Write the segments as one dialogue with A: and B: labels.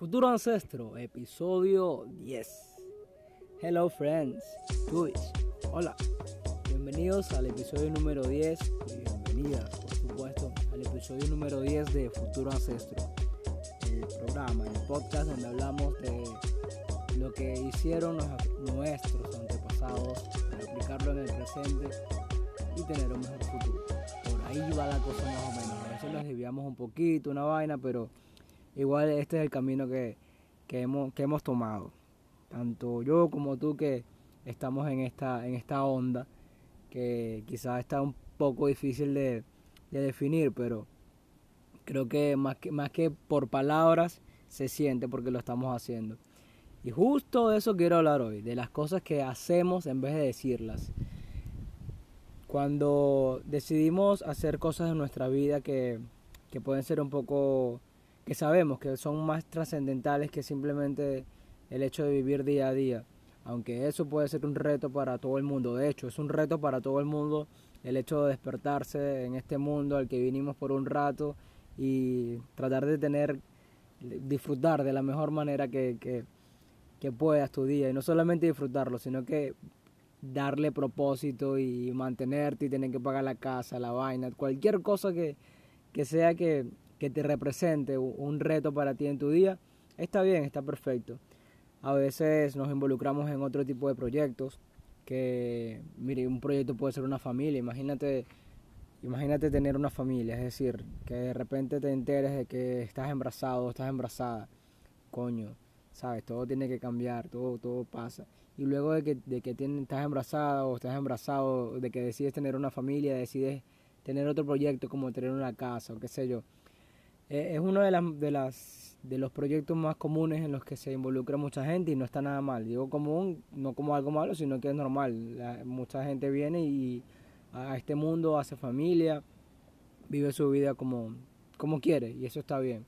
A: Futuro Ancestro, episodio 10. Hello friends, Twitch. Hola, bienvenidos al episodio número 10 y bienvenidas, por supuesto, al episodio número 10 de Futuro Ancestro, el programa, el podcast donde hablamos de lo que hicieron nuestros antepasados para aplicarlo en el presente y tener un mejor futuro. Por ahí va la cosa más o menos. A veces nos desviamos un poquito, una vaina, pero igual este es el camino que, hemos, que hemos tomado. Tanto yo como tú que estamos en esta, en esta onda, que quizás está un poco difícil de, definir, pero creo que más, que más que por palabras se siente porque lo estamos haciendo. Y justo de eso quiero hablar hoy, de las cosas que hacemos en vez de decirlas. Cuando decidimos hacer cosas en nuestra vida que, que pueden ser un poco que sabemos que son más trascendentales que simplemente el hecho de vivir día a día. Aunque eso puede ser un reto para todo el mundo. De hecho, es un reto para todo el mundo el hecho de despertarse en este mundo al que vinimos por un rato y tratar de tener, disfrutar de la mejor manera que, que, que puedas tu día. Y no solamente disfrutarlo, sino que darle propósito y mantenerte y tener que pagar la casa, la vaina, cualquier cosa que, que sea que, que te represente un reto para ti en tu día, está bien, está perfecto. A veces nos involucramos en otro tipo de proyectos, que, mire, un proyecto puede ser una familia, imagínate, imagínate tener una familia, es decir, que de repente te enteres de que estás embarazado, estás embarazada, coño, sabes, todo tiene que cambiar, todo, todo pasa. Y luego de que, de que estás embarazada o estás embarazado, de que decides tener una familia, decides tener otro proyecto como tener una casa o qué sé yo, eh, es uno de, las, de, las, de los proyectos más comunes en los que se involucra mucha gente y no está nada mal. Digo común, no como algo malo, sino que es normal. mucha gente viene y a este mundo hace familia, vive su vida como, como quiere y eso está bien.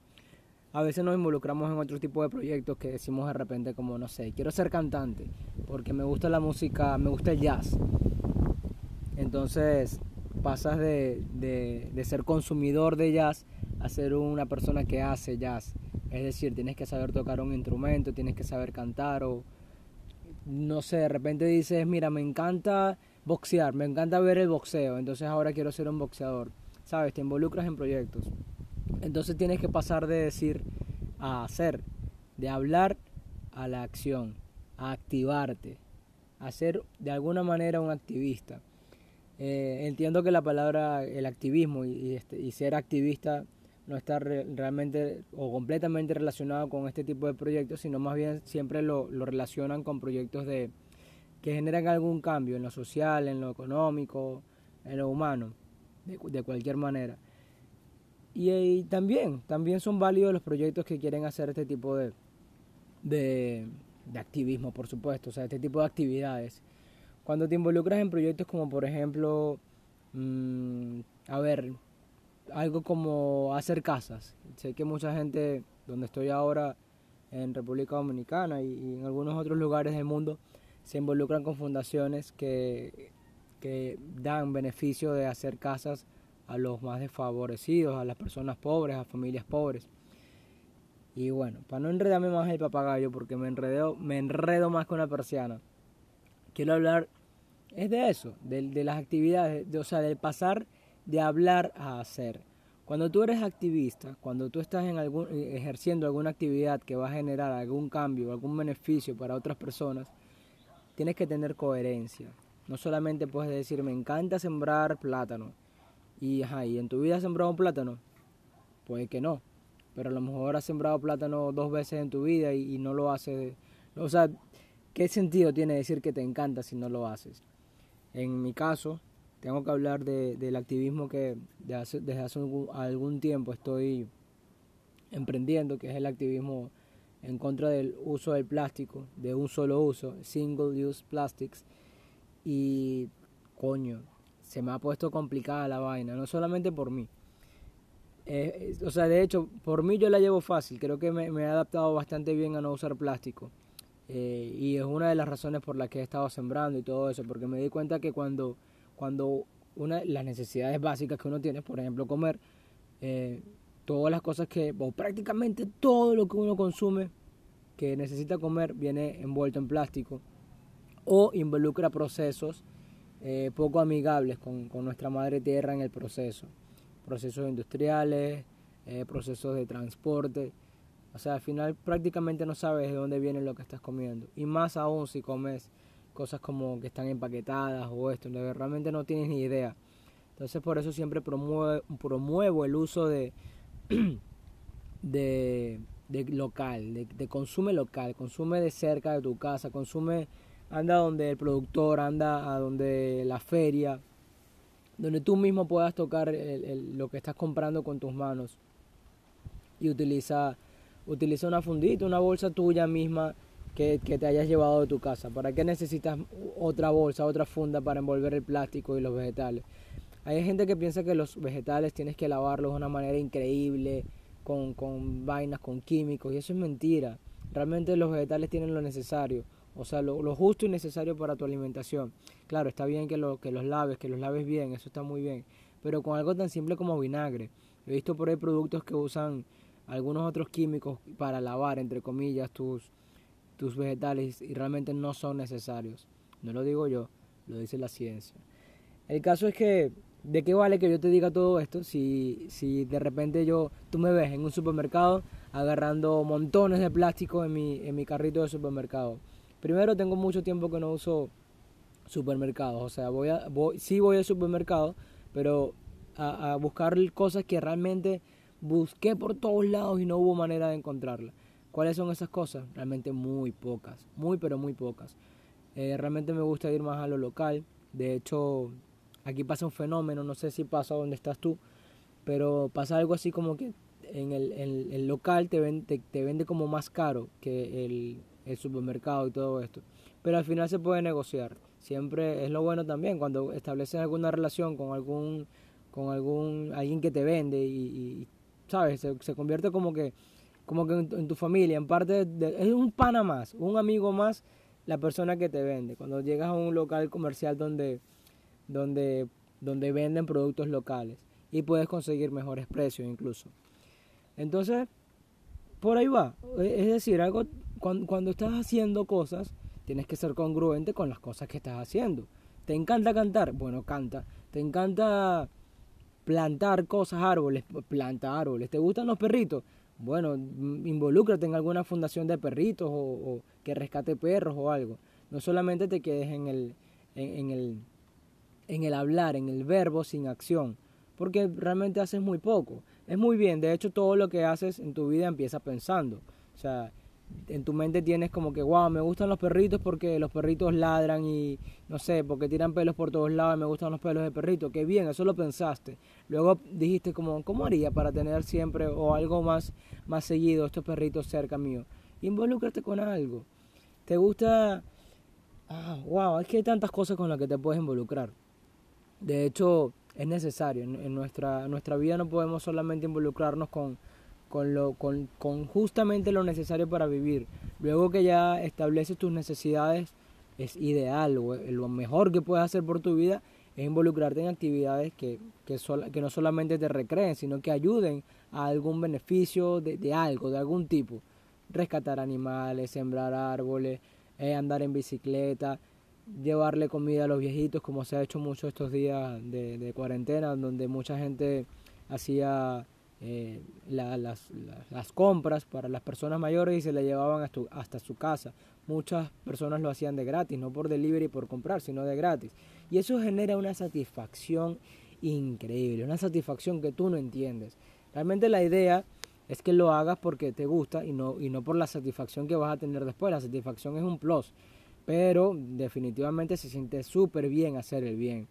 A: A veces nos involucramos en otro tipo de proyectos que decimos de repente como, no sé, quiero ser cantante porque me gusta la música, me gusta el jazz. Entonces pasas de, de ser consumidor de jazz a ser una persona que hace jazz. Es decir, tienes que saber tocar un instrumento, tienes que saber cantar o no sé, de repente dices, mira, me encanta boxear, me encanta ver el boxeo, entonces ahora quiero ser un boxeador. ¿Sabes? Te involucras en proyectos. Entonces tienes que pasar de decir a hacer, de hablar a la acción, a activarte, a ser de alguna manera un activista. Eh, entiendo que la palabra, el activismo y, este, y ser activista no está realmente o completamente relacionado con este tipo de proyectos, sino más bien siempre lo, lo relacionan con proyectos de que generan algún cambio en lo social, en lo económico, en lo humano, de, cualquier manera. Y, también, también son válidos los proyectos que quieren hacer este tipo de, de, activismo, por supuesto, o sea, este tipo de actividades. Cuando te involucras en proyectos como, por ejemplo, mm, a ver, algo como hacer casas. Sé que mucha gente, donde estoy ahora en República Dominicana y, en algunos otros lugares del mundo, se involucran con fundaciones que, que dan beneficio de hacer casas a los más desfavorecidos, a las personas pobres, a familias pobres. Y bueno, para no enredarme más el papagayo, porque me enredo, me enredo más con la persiana, quiero hablar es de eso, de, de las actividades, de, o sea, del pasar de hablar a hacer. Cuando tú eres activista, cuando tú estás en algún, eh, ejerciendo alguna actividad que va a generar algún cambio, algún beneficio para otras personas, tienes que tener coherencia. No solamente puedes decir, me encanta sembrar plátano. Y, ajá, ¿y en tu vida has sembrado un plátano? Puede que no. Pero a lo mejor has sembrado plátano dos veces en tu vida y, y no lo haces. O sea, ¿qué sentido tiene decir que te encanta si no lo haces? En mi caso, tengo que hablar de, del activismo que desde hace algún, tiempo estoy emprendiendo, que es el activismo en contra del uso del plástico, de un solo uso, single use plastics. Y coño, se me ha puesto complicada la vaina, no solamente por mí. Eh, o sea, de hecho, por mí yo la llevo fácil, creo que me, he adaptado bastante bien a no usar plástico. Eh, y es una de las razones por las que he estado sembrando y todo eso, porque me di cuenta que cuando cuando una las necesidades básicas que uno tiene, por ejemplo comer, eh, todas las cosas que, o prácticamente todo lo que uno consume que necesita comer viene envuelto en plástico o involucra procesos eh, poco amigables con, nuestra madre tierra en el proceso. Procesos industriales, eh, procesos de transporte. O sea, al final prácticamente no sabes de dónde viene lo que estás comiendo. Y más aún si comes cosas como que están empaquetadas o esto, realmente no tienes ni idea. Entonces por eso siempre promuevo el uso de, de, local, de, consume local, consume de cerca de tu casa, consume, anda donde el productor, anda a donde la feria, donde tú mismo puedas tocar lo que estás comprando con tus manos y utiliza, utiliza una fundita, una bolsa tuya misma que, te hayas llevado de tu casa. ¿Para qué necesitas otra bolsa, otra funda para envolver el plástico y los vegetales? Hay gente que piensa que los vegetales tienes que lavarlos de una manera increíble, con, con vainas, con químicos, y eso es mentira. Realmente los vegetales tienen lo necesario, o sea, lo, justo y necesario para tu alimentación. Claro, está bien que, lo, que los laves, que los laves bien, eso está muy bien, pero con algo tan simple como vinagre. He visto por ahí productos que usan algunos otros químicos para lavar, entre comillas, tus, tus vegetales y realmente no son necesarios. No lo digo yo, lo dice la ciencia. El caso es que ¿de qué vale que yo te diga todo esto si, si de repente yo, tú me ves en un supermercado agarrando montones de plástico en mi, en mi carrito de supermercado? Primero tengo mucho tiempo que no uso supermercados, o sea, voy a, voy, sí voy al supermercado, pero a, a buscar cosas que realmente busqué por todos lados y no hubo manera de encontrarlas. ¿Cuáles son esas cosas? Realmente muy pocas, muy pero muy pocas. Eh, realmente me gusta ir más a lo local. De hecho, Aquí pasa un fenómeno, no sé si pasa donde estás tú, pero pasa algo así como que en el, el, local te, vende, te, vende como más caro que el, el supermercado y todo esto. Pero al final se puede negociar. Siempre es lo bueno también cuando estableces alguna relación con algún con algún alguien que te vende y, sabes se, se, convierte como que como que en, tu familia en parte es un pana más un amigo más la persona que te vende cuando llegas a un local comercial donde donde, donde venden productos locales y puedes conseguir mejores precios incluso. Entonces, por ahí va. E, es decir, algo cuando, cuando estás haciendo cosas, tienes que ser congruente con las cosas que estás haciendo. ¿Te encanta cantar? Bueno, canta. ¿Te encanta plantar cosas, árboles? Planta árboles. ¿Te gustan los perritos? Bueno, involúcrate en alguna fundación de perritos o, que rescate perros o algo. No solamente te quedes en el, en el en el hablar, en el verbo sin acción, porque realmente haces muy poco. Es muy bien, de hecho todo lo que haces en tu vida empieza pensando. O sea, en tu mente tienes como que, wow, me gustan los perritos porque los perritos ladran y no sé, porque tiran pelos por todos lados y me gustan los pelos de perrito. Qué bien, eso lo pensaste. Luego dijiste como, ¿cómo haría para tener siempre o algo más, más seguido estos perritos cerca mío? Involúcrate con algo. ¿Te gusta? Ah, wow, es que hay tantas cosas con las que te puedes involucrar. De hecho, es necesario. En, nuestra, nuestra vida no podemos solamente involucrarnos con, con, lo, con, con justamente lo necesario para vivir. Luego que ya estableces tus necesidades, es ideal, o lo mejor que puedes hacer por tu vida es involucrarte en actividades que, que, que no solamente te recreen, sino que ayuden a algún beneficio de, de algo, de algún tipo. Rescatar animales, sembrar árboles, eh, andar en bicicleta, llevarle comida a los viejitos, como se ha hecho mucho estos días de, cuarentena, donde mucha gente hacía eh, las, las, compras para las personas mayores y se la llevaban hasta, hasta, su casa. Muchas personas lo hacían de gratis, no por delivery por comprar, sino de gratis. Y eso genera una satisfacción increíble, una satisfacción que tú no entiendes. Realmente la idea es que lo hagas porque te gusta y no, y no por la satisfacción que vas a tener después. La satisfacción es un plus. Pero definitivamente se siente súper bien hacer el bien.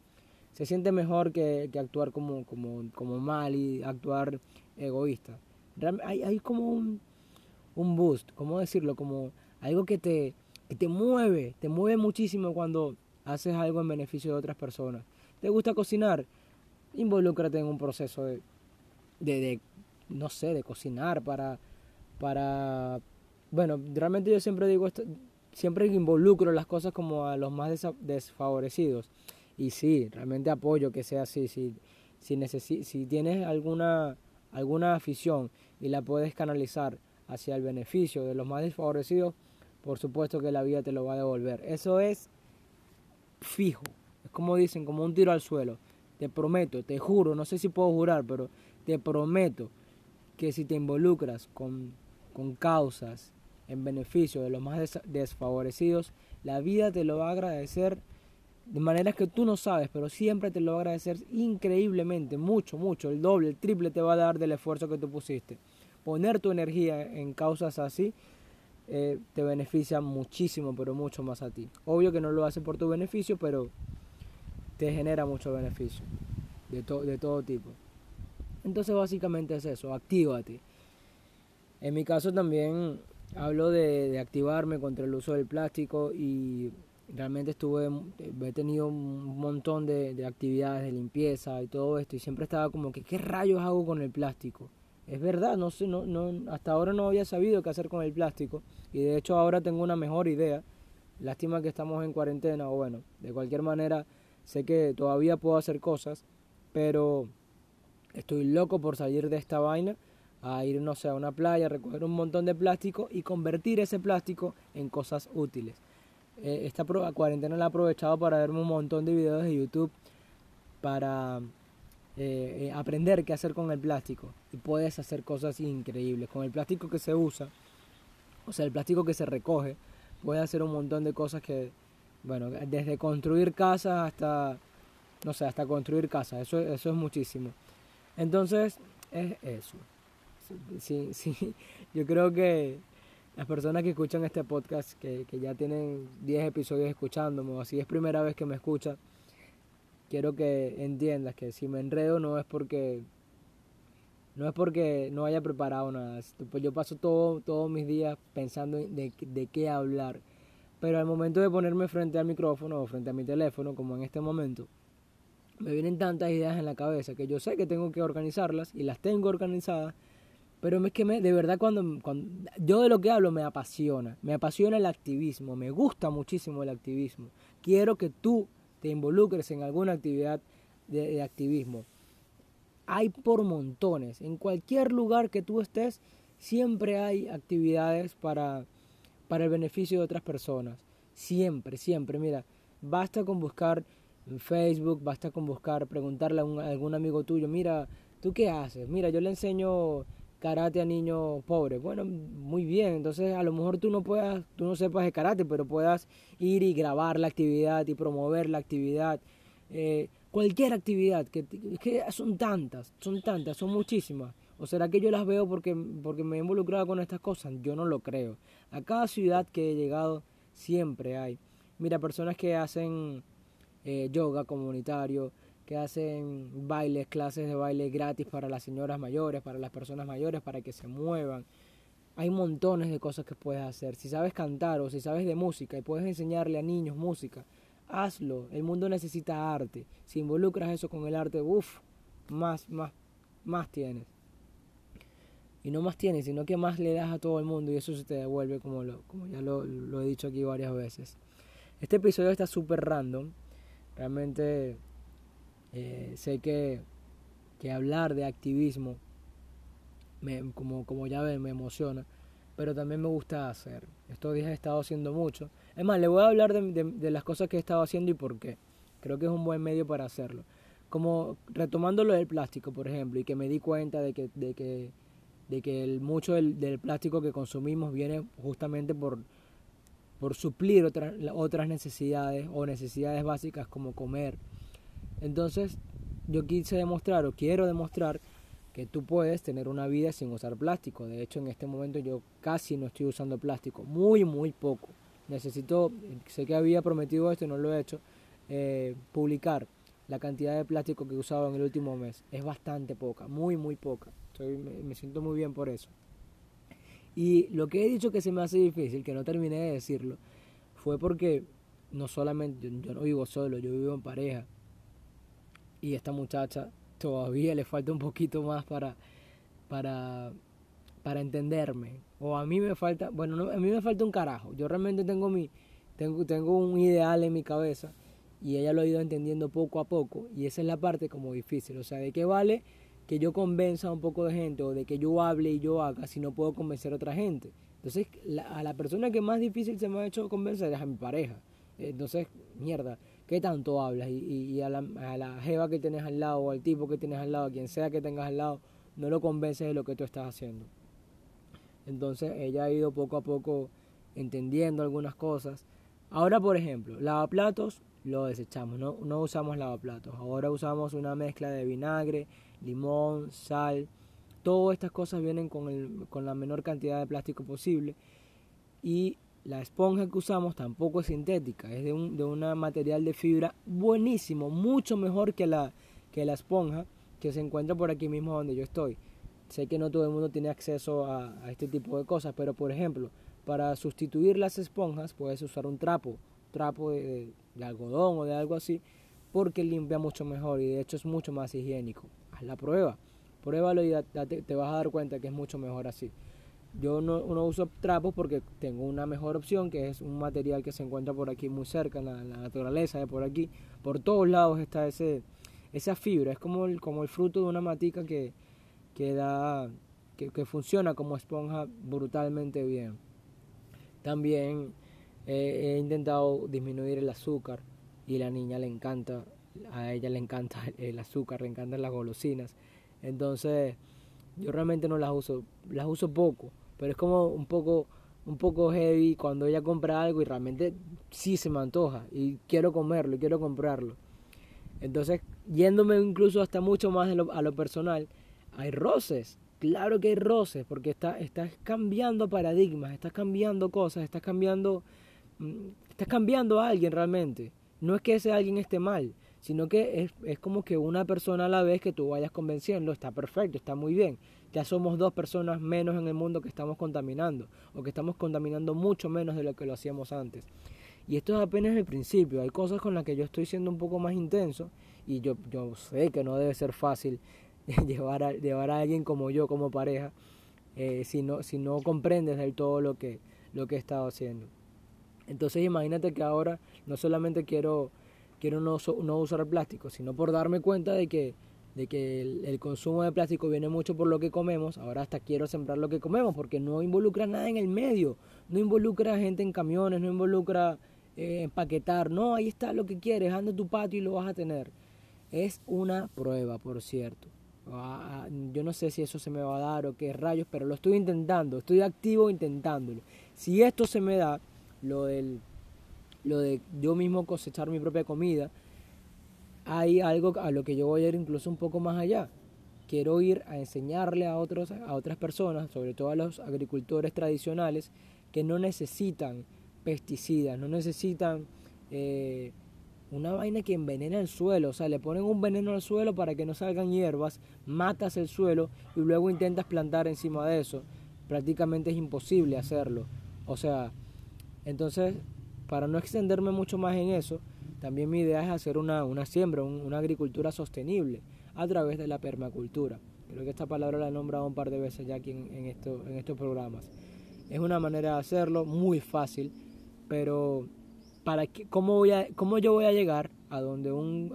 A: Se siente mejor que, que actuar como, como, como, mal y actuar egoísta. Hay, hay como un, un boost, ¿cómo decirlo? Como algo que te, que te mueve, te mueve muchísimo cuando haces algo en beneficio de otras personas. ¿Te gusta cocinar? Involúcrate en un proceso de, de, de no sé, de cocinar para, para, bueno, realmente yo siempre digo esto, siempre involucro las cosas como a los más desfavorecidos. Y sí, realmente apoyo que sea así. Si, si, si tienes alguna, alguna afición y la puedes canalizar hacia el beneficio de los más desfavorecidos, por supuesto que la vida te lo va a devolver. Eso es fijo. Es como dicen, como un tiro al suelo. Te prometo, te juro, no sé si puedo jurar, pero te prometo que si te involucras con, con causas en beneficio de los más desfavorecidos, la vida te lo va a agradecer de maneras que tú no sabes, pero siempre te lo va a agradecer increíblemente, mucho, mucho, el doble, el triple te va a dar del esfuerzo que tú pusiste. Poner tu energía en causas así eh, te beneficia muchísimo, pero mucho más a ti. Obvio que no lo hace por tu beneficio, pero te genera mucho beneficio de, de todo tipo. Entonces básicamente es eso, actívate. En mi caso también hablo de, de activarme contra el uso del plástico y realmente estuve, he tenido un montón de, de, actividades de limpieza y todo esto y siempre estaba como que, ¿qué rayos hago con el plástico? Es verdad, no sé, no, no, hasta ahora no había sabido qué hacer con el plástico y de hecho ahora tengo una mejor idea. Lástima que estamos en cuarentena o bueno, de cualquier manera sé que todavía puedo hacer cosas, pero estoy loco por salir de esta vaina a ir, no sé, a una playa, recoger un montón de plástico y convertir ese plástico en cosas útiles. Eh, esta cuarentena la he aprovechado para verme un montón de videos de YouTube para eh, eh, aprender qué hacer con el plástico. Y puedes hacer cosas increíbles. Con el plástico que se usa, o sea, el plástico que se recoge, puedes hacer un montón de cosas que, bueno, desde construir casas hasta, no sé, hasta construir casas. Eso, eso es muchísimo. Entonces, es eso. Sí, sí, yo creo que las personas que escuchan este podcast, que, que ya tienen 10 episodios escuchándome, o así es primera vez que me escuchan, quiero que entiendas que si me enredo no es porque no es porque no haya preparado nada. Yo paso todo, todos mis días pensando de, de qué hablar. Pero al momento de ponerme frente al micrófono o frente a mi teléfono, como en este momento, me vienen tantas ideas en la cabeza que yo sé que tengo que organizarlas y las tengo organizadas, pero es que me, de verdad cuando, cuando yo de lo que hablo me apasiona, me apasiona el activismo, me gusta muchísimo el activismo. Quiero que tú te involucres en alguna actividad de, activismo. Hay por montones, en cualquier lugar que tú estés, siempre hay actividades para, para el beneficio de otras personas. Siempre, siempre. Mira, basta con buscar en Facebook, basta con buscar, preguntarle a, algún amigo tuyo, mira, ¿tú qué haces? Mira, yo le enseño karate a niños pobres. Bueno, muy bien, entonces a lo mejor tú no puedas, tú no sepas de karate, pero puedas ir y grabar la actividad y promover la actividad. Eh, cualquier actividad, que, son tantas, son tantas, son muchísimas. ¿O será que yo las veo porque, porque me he involucrado con estas cosas? Yo no lo creo. A cada ciudad que he llegado siempre hay. Mira, personas que hacen eh, yoga comunitario, que hacen bailes, clases de baile gratis para las señoras mayores, para las personas mayores, para que se muevan. Hay montones de cosas que puedes hacer. Si sabes cantar o si sabes de música y puedes enseñarle a niños música, hazlo. El mundo necesita arte. Si involucras eso con el arte, uff, más, más, más tienes. Y no más tienes, sino que más le das a todo el mundo y eso se te devuelve como, lo, como ya lo, lo he dicho aquí varias veces. Este episodio está súper random. Realmente eh, sé que, que, hablar de activismo, me, como, como ya ven, me emociona, pero también me gusta hacer. Estos días he estado haciendo mucho. Es más, le voy a hablar de, de, las cosas que he estado haciendo y por qué. Creo que es un buen medio para hacerlo. Como retomando lo del plástico, por ejemplo, y que me di cuenta de que, de que, de que el, mucho del, del plástico que consumimos viene justamente por, por suplir otras, otras necesidades o necesidades básicas como comer. Entonces yo quise demostrar o quiero demostrar que tú puedes tener una vida sin usar plástico. De hecho, en este momento yo casi no estoy usando plástico, muy, muy poco. Necesito, sé que había prometido esto y no lo he hecho, eh, publicar la cantidad de plástico que he usado en el último mes. Es bastante poca, muy, muy poca. me siento muy bien por eso. Y lo que he dicho que se me hace difícil, que no terminé de decirlo, fue porque no solamente, yo, no vivo solo, yo vivo en pareja. Y esta muchacha todavía le falta un poquito más para, para, para entenderme. O a mí me falta, bueno, a mí me falta un carajo. Yo realmente tengo mi, tengo, tengo un ideal en mi cabeza y ella lo ha ido entendiendo poco a poco. Y esa es la parte como difícil. O sea, ¿de qué vale que yo convenza a un poco de gente o de que yo hable y yo haga si no puedo convencer a otra gente. Entonces, a la persona que más difícil se me ha hecho convencer es a mi pareja. Entonces, mierda, ¿qué tanto hablas? Y, a, la, a jeva que tienes al lado, o al tipo que tienes al lado, a quien sea que tengas al lado, no lo convences de lo que tú estás haciendo. Entonces, ella ha ido poco a poco entendiendo algunas cosas. Ahora, por ejemplo, lavaplatos lo desechamos, no, usamos lavaplatos. Ahora usamos una mezcla de vinagre, limón, sal. Todas estas cosas vienen con, con la menor cantidad de plástico posible. Y la esponja que usamos tampoco es sintética, es de un de material de fibra buenísimo, mucho mejor que la, que la esponja que se encuentra por aquí mismo donde yo estoy. Sé que no todo el mundo tiene acceso a, a este tipo de cosas, pero por ejemplo, para sustituir las esponjas puedes usar un trapo, trapo de, algodón o de algo así, porque limpia mucho mejor y de hecho es mucho más higiénico. Haz la prueba, pruébalo y te, vas a dar cuenta que es mucho mejor así. Yo no, uso trapos porque tengo una mejor opción, que es un material que se encuentra por aquí muy cerca, en la, naturaleza de por aquí. Por todos lados está ese, esa fibra, es como el, como el fruto de una matica que, que, da, que funciona como esponja brutalmente bien. También he intentado disminuir el azúcar y la niña le encanta, a ella le encanta el azúcar, le encantan las golosinas. Entonces yo realmente no las uso, las uso poco, pero es como un poco un poco heavy cuando ella compra algo y realmente sí se me antoja y quiero comerlo y quiero comprarlo. Entonces, yéndome incluso hasta mucho más a lo, personal, hay roces Claro que hay roces, porque está, estás cambiando paradigmas, estás cambiando cosas, estás cambiando, mm, estás cambiando a alguien realmente. No es que ese alguien esté mal, sino que es, es como que una persona a la vez que tú vayas convenciendo, está perfecto, está muy bien. Ya somos dos personas menos en el mundo que estamos contaminando, o que estamos contaminando mucho menos de lo que lo hacíamos antes. Y esto es apenas el principio, hay cosas con las que yo estoy siendo un poco más intenso, y yo, yo sé que no debe ser fácil llevar, a, llevar a alguien como yo como pareja eh, si, no, si no comprendes del todo lo que, lo que he estado haciendo. Entonces imagínate que ahora no solamente quiero, quiero no, no usar plástico, sino por darme cuenta de que, de que el, consumo de plástico viene mucho por lo que comemos, ahora hasta quiero sembrar lo que comemos, porque no involucra nada en el medio, no involucra gente en camiones, no involucra eh, empaquetar, no, ahí está lo que quieres, anda tu patio y lo vas a tener. Es una prueba, por cierto. Ah, yo no sé si eso se me va a dar o qué rayos, pero lo estoy intentando, estoy activo intentándolo. Si esto se me da, lo del lo de yo mismo cosechar mi propia comida, hay algo a lo que yo voy a ir incluso un poco más allá. Quiero ir a enseñarle a otros a otras personas, sobre todo a los agricultores tradicionales que no necesitan pesticidas, no necesitan eh, una vaina que envenena el suelo, o sea, le ponen un veneno al suelo para que no salgan hierbas, matas el suelo y luego intentas plantar encima de eso. Prácticamente es imposible hacerlo. O sea, entonces, para no extenderme mucho más en eso, también mi idea es hacer una, una siembra, una agricultura sostenible a través de la permacultura. Creo que esta palabra la he nombrado un par de veces ya aquí en, en, esto, en estos programas. Es una manera de hacerlo muy fácil, pero para que, ¿cómo, voy a, ¿cómo yo voy a llegar a donde un,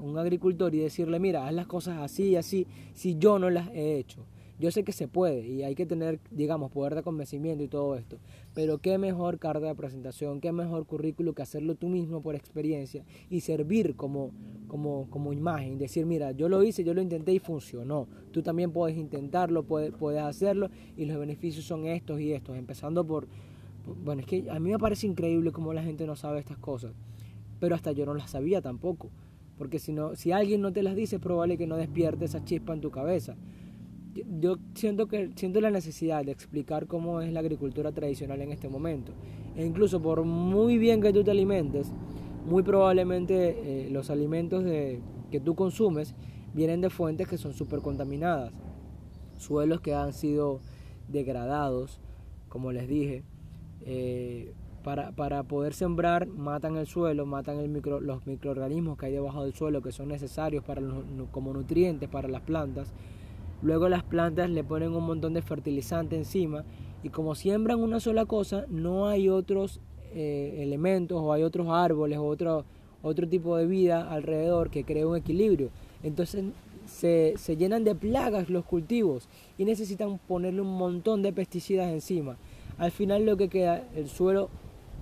A: un agricultor y decirle, mira, haz las cosas así y así, si yo no las he hecho? Yo sé que se puede y hay que tener, digamos, poder de convencimiento y todo esto, pero qué mejor carta de presentación, qué mejor currículo que hacerlo tú mismo por experiencia y servir como, como, como imagen, decir, mira, yo lo hice, yo lo intenté y funcionó, tú también puedes intentarlo, puedes, puedes hacerlo y los beneficios son estos y estos, empezando por bueno, es que a mí me parece increíble cómo la gente no sabe estas cosas, pero hasta yo no las sabía tampoco, porque si, no, si alguien no te las dice es probable que no despierte esa chispa en tu cabeza. Yo siento, que, siento la necesidad de explicar cómo es la agricultura tradicional en este momento. E incluso por muy bien que tú te alimentes, muy probablemente eh, los alimentos de, que tú consumes vienen de fuentes que son súper contaminadas. Suelos que han sido degradados, como les dije, eh, para, para, poder sembrar matan el suelo, matan el micro, los microorganismos que hay debajo del suelo que son necesarios para como nutrientes para las plantas. Luego las plantas le ponen un montón de fertilizante encima y como siembran una sola cosa, no hay otros eh, elementos o hay otros árboles o otro, otro tipo de vida alrededor que cree un equilibrio. Entonces se, se llenan de plagas los cultivos y necesitan ponerle un montón de pesticidas encima. Al final lo que queda, el suelo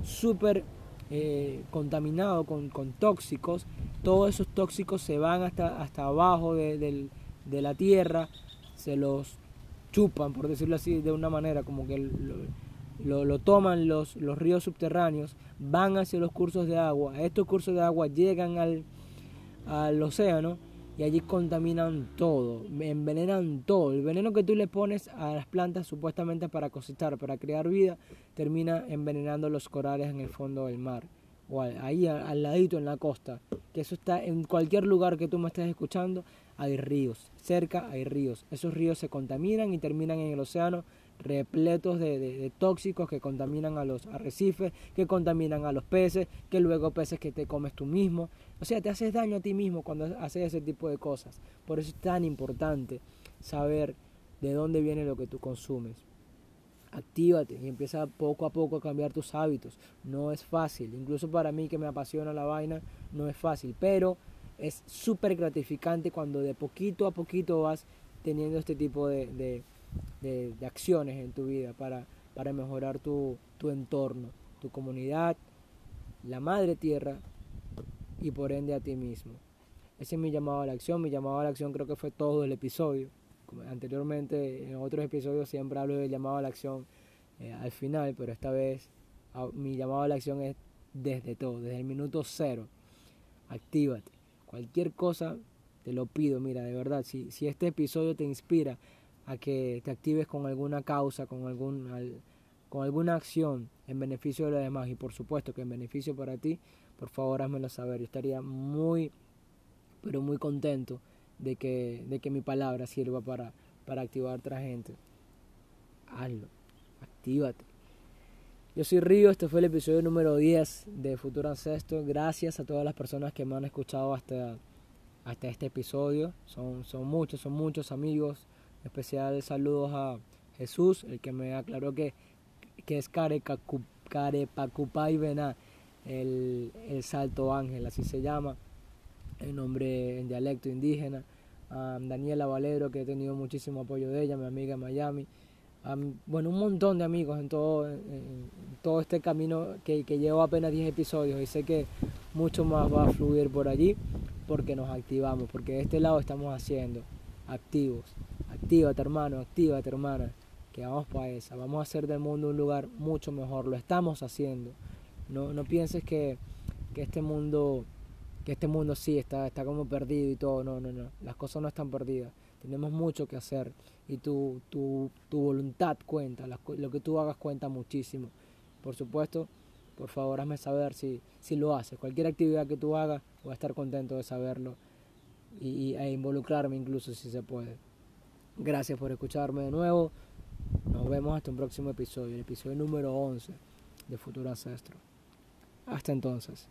A: súper eh, contaminado con, con, tóxicos, todos esos tóxicos se van hasta, hasta abajo de, de, la tierra, se los chupan, por decirlo así, de una manera, como que lo, lo, toman los, los ríos subterráneos, van hacia los cursos de agua, estos cursos de agua llegan al, al océano y allí contaminan todo, envenenan todo. El veneno que tú le pones a las plantas supuestamente para cosechar, para crear vida, termina envenenando los corales en el fondo del mar o ahí al ladito en la costa, que eso está en cualquier lugar que tú me estés escuchando, hay ríos, cerca hay ríos. Esos ríos se contaminan y terminan en el océano repletos de, tóxicos que contaminan a los arrecifes, que contaminan a los peces, que luego peces que te comes tú mismo. O sea, te haces daño a ti mismo cuando haces ese tipo de cosas. Por eso es tan importante saber de dónde viene lo que tú consumes. Actívate y empieza poco a poco a cambiar tus hábitos. No es fácil, incluso para mí que me apasiona la vaina, no es fácil, pero es súper gratificante cuando de poquito a poquito vas teniendo este tipo de de, acciones en tu vida para, para mejorar tu, tu entorno, tu comunidad, la madre tierra y por ende a ti mismo. Ese es mi llamado a la acción. Mi llamado a la acción creo que fue todo el episodio. Anteriormente, en otros episodios siempre hablo del llamado a la acción eh, al final, pero esta vez mi llamado a la acción es desde todo, desde el minuto cero. Actívate. Cualquier cosa te lo pido. Mira, de verdad, si, si este episodio te inspira a que te actives con alguna causa, con, algún, con alguna acción en beneficio de los demás y por supuesto que en beneficio para ti, por favor házmelo saber. Yo estaría muy, pero muy contento de que, de que mi palabra sirva para, para activar a otra gente. Hazlo, actívate. Yo soy Río, este fue el episodio número 10 de Futuro Ancestro. Gracias a todas las personas que me han escuchado hasta, hasta este episodio. Son, son muchos, son muchos amigos Especial saludos a Jesús, el que me aclaró que, que es Carepacupay Bená, el, el Salto Ángel, así se llama, el nombre en dialecto indígena. A Daniela Valero, que he tenido muchísimo apoyo de ella, mi amiga en Miami. Bueno, un montón de amigos en todo, todo este camino que, que llevo apenas 10 episodios y sé que mucho más va a fluir por allí porque nos activamos, porque de este lado estamos haciendo. Activos. Actívate hermano, actívate hermana, que vamos para esa, vamos a hacer del mundo un lugar mucho mejor, lo estamos haciendo. No, no pienses que, que este mundo, que este mundo sí está, está como perdido y todo, no, no, no, las cosas no están perdidas, tenemos mucho que hacer y tu, tu, tu voluntad cuenta, lo que tú hagas cuenta muchísimo. Por supuesto, por favor hazme saber si, si lo haces, cualquier actividad que tú hagas, voy a estar contento de saberlo y, e involucrarme incluso si se puede. Gracias por escucharme de nuevo. Nos vemos hasta un próximo episodio, el episodio número 11 de Futuro Ancestro. Hasta entonces.